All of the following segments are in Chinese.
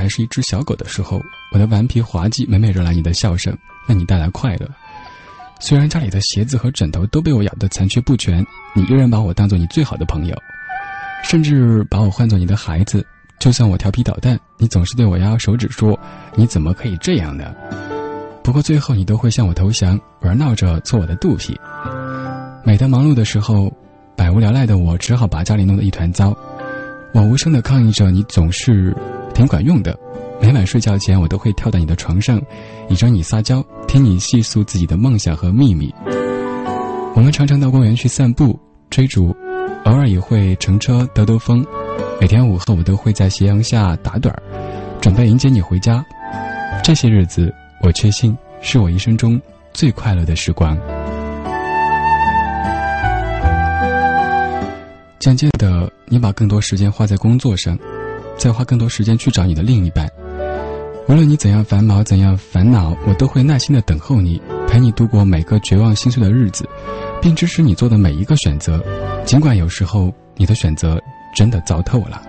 还是一只小狗的时候，我的顽皮滑稽每每惹来你的笑声，为你带来快乐。虽然家里的鞋子和枕头都被我咬得残缺不全，你依然把我当做你最好的朋友，甚至把我唤作你的孩子。就算我调皮捣蛋，你总是对我摇摇手指说：“你怎么可以这样呢？”不过最后你都会向我投降，玩闹着做我的肚皮。每当忙碌的时候，百无聊赖的我只好把家里弄得一团糟。我无声的抗议着，你总是挺管用的。每晚睡觉前，我都会跳到你的床上，倚着你撒娇，听你细诉自己的梦想和秘密。我们常常到公园去散步、追逐，偶尔也会乘车兜兜风。每天午后，我都会在斜阳下打盹儿，准备迎接你回家。这些日子，我确信是我一生中最快乐的时光。渐渐的，你把更多时间花在工作上，再花更多时间去找你的另一半。无论你怎样繁忙，怎样烦恼，我都会耐心的等候你，陪你度过每个绝望心碎的日子，并支持你做的每一个选择。尽管有时候你的选择。真的糟透了。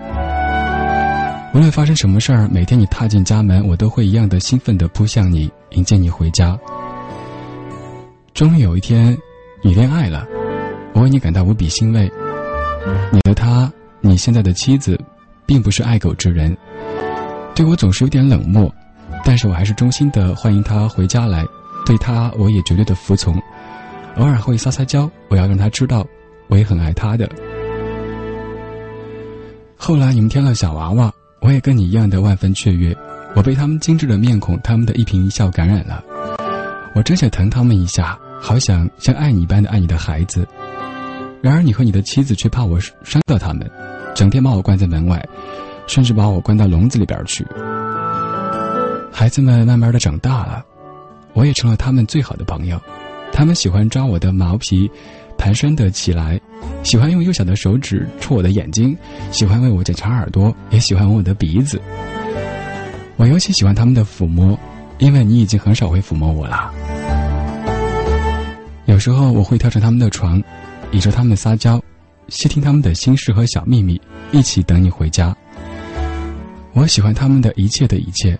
无论发生什么事儿，每天你踏进家门，我都会一样的兴奋地扑向你，迎接你回家。终于有一天，你恋爱了，我为你感到无比欣慰。你的他，你现在的妻子，并不是爱狗之人，对我总是有点冷漠，但是我还是衷心的欢迎他回家来。对他，我也绝对的服从，偶尔会撒撒娇，我要让他知道，我也很爱他的。后来你们添了小娃娃，我也跟你一样的万分雀跃。我被他们精致的面孔、他们的一颦一笑感染了。我真想疼他们一下，好想像爱你一般的爱你的孩子。然而你和你的妻子却怕我伤到他们，整天把我关在门外，甚至把我关到笼子里边去。孩子们慢慢的长大了，我也成了他们最好的朋友。他们喜欢抓我的毛皮。蹒跚的起来，喜欢用幼小的手指戳我的眼睛，喜欢为我检查耳朵，也喜欢闻我的鼻子。我尤其喜欢他们的抚摸，因为你已经很少会抚摸我了。有时候我会跳上他们的床，倚着他们撒娇，细听他们的心事和小秘密，一起等你回家。我喜欢他们的一切的一切，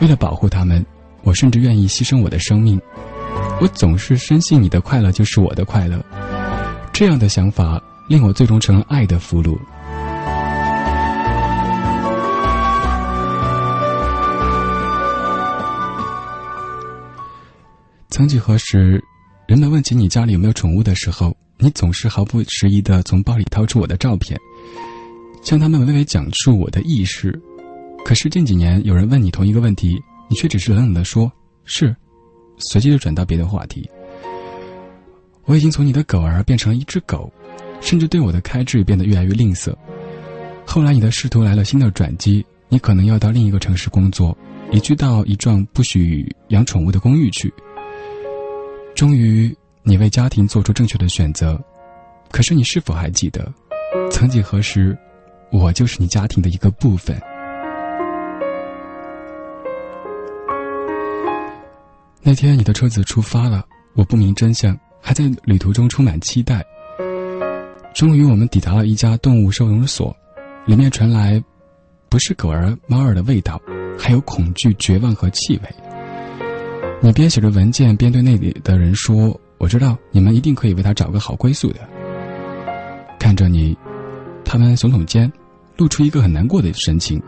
为了保护他们，我甚至愿意牺牲我的生命。我总是深信你的快乐就是我的快乐。这样的想法令我最终成了爱的俘虏。曾几何时，人们问起你家里有没有宠物的时候，你总是毫不迟疑的从包里掏出我的照片，向他们娓娓讲述我的意识。可是近几年，有人问你同一个问题，你却只是冷冷的说“是”，随即就转到别的话题。我已经从你的狗儿变成了一只狗，甚至对我的开支变得越来越吝啬。后来你的仕途来了新的转机，你可能要到另一个城市工作，移居到一幢不许养宠物的公寓去。终于，你为家庭做出正确的选择。可是，你是否还记得，曾几何时，我就是你家庭的一个部分？那天，你的车子出发了，我不明真相。还在旅途中充满期待。终于，我们抵达了一家动物收容所，里面传来不是狗儿、猫儿的味道，还有恐惧、绝望和气味。你边写着文件，边对那里的人说：“我知道你们一定可以为他找个好归宿的。”看着你，他们耸耸肩，露出一个很难过的神情。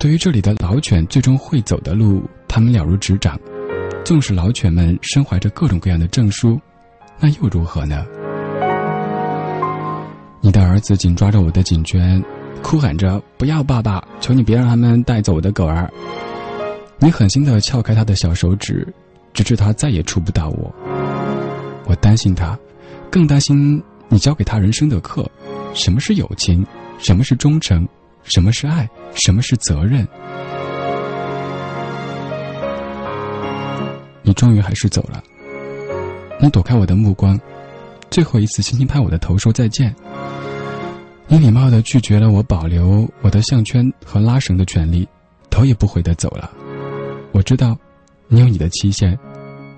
对于这里的老犬最终会走的路，他们了如指掌。纵使老犬们身怀着各种各样的证书，那又如何呢？你的儿子紧抓着我的颈圈，哭喊着：“不要，爸爸！求你别让他们带走我的狗儿！”你狠心的撬开他的小手指，直至他再也触不到我。我担心他，更担心你教给他人生的课：什么是友情？什么是忠诚？什么是爱？什么是责任？你终于还是走了。你躲开我的目光，最后一次轻轻拍我的头，说再见。你礼貌的拒绝了我保留我的项圈和拉绳的权利，头也不回的走了。我知道，你有你的期限，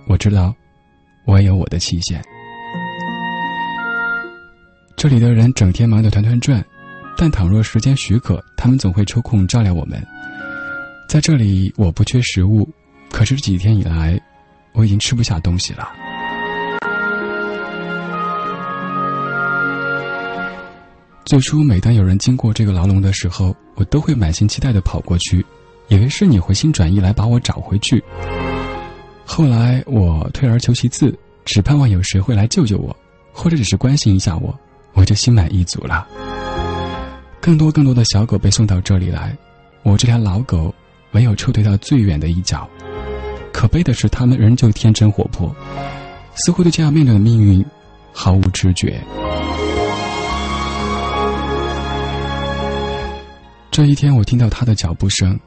我知道，我也有我的期限。这里的人整天忙得团团转，但倘若时间许可，他们总会抽空照料我们。在这里，我不缺食物，可是这几天以来，我已经吃不下东西了。最初，每当有人经过这个牢笼的时候，我都会满心期待的跑过去，以为是你回心转意来把我找回去。后来，我退而求其次，只盼望有谁会来救救我，或者只是关心一下我，我就心满意足了。更多更多的小狗被送到这里来，我这条老狗唯有撤退到最远的一角。可悲的是，它们仍旧天真活泼，似乎对这样面对的命运毫无知觉。这一天，我听到他的脚步声，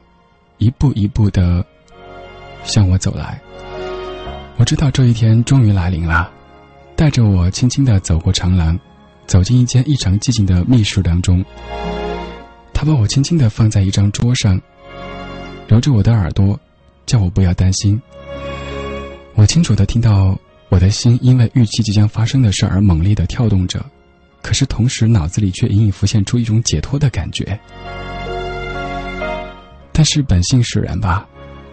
一步一步的向我走来。我知道这一天终于来临了，带着我轻轻的走过长廊，走进一间异常寂静的密室当中。他把我轻轻的放在一张桌上，揉着我的耳朵，叫我不要担心。我清楚的听到我的心因为预期即将发生的事而猛烈的跳动着，可是同时脑子里却隐隐浮现出一种解脱的感觉。但是本性使然吧，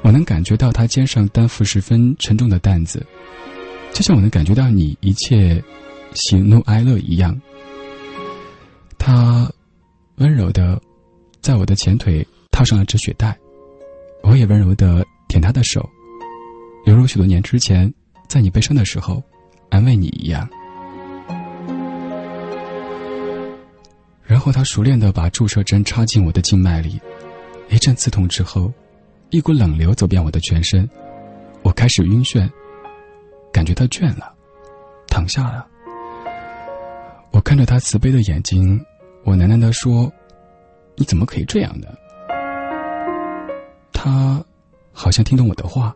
我能感觉到他肩上担负十分沉重的担子，就像我能感觉到你一切喜怒哀乐一样。他温柔的在我的前腿套上了止血带，我也温柔的舔他的手，犹如许多年之前在你悲伤的时候安慰你一样。然后他熟练的把注射针插进我的静脉里。一阵刺痛之后，一股冷流走遍我的全身，我开始晕眩，感觉到倦了，躺下了。我看着他慈悲的眼睛，我喃喃地说：“你怎么可以这样呢？”他好像听懂我的话，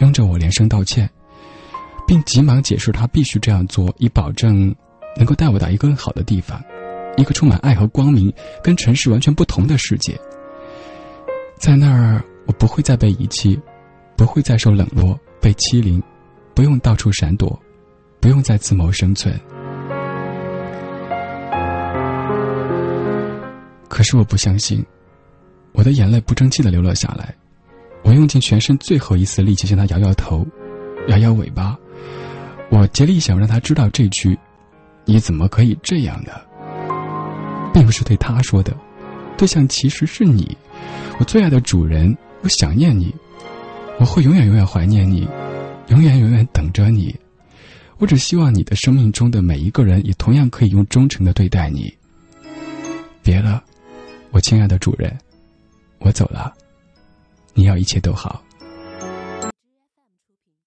拥着我连声道歉，并急忙解释他必须这样做，以保证能够带我到一个更好的地方，一个充满爱和光明、跟尘世完全不同的世界。在那儿，我不会再被遗弃，不会再受冷落、被欺凌，不用到处闪躲，不用再自谋生存。可是我不相信，我的眼泪不争气的流了下来。我用尽全身最后一丝力气向他摇摇头，摇摇尾巴。我竭力想让他知道这句：“你怎么可以这样呢？”并不是对他说的，对象其实是你。我最爱的主人，我想念你，我会永远永远怀念你，永远永远等着你。我只希望你的生命中的每一个人也同样可以用忠诚的对待你。别了，我亲爱的主人，我走了，你要一切都好。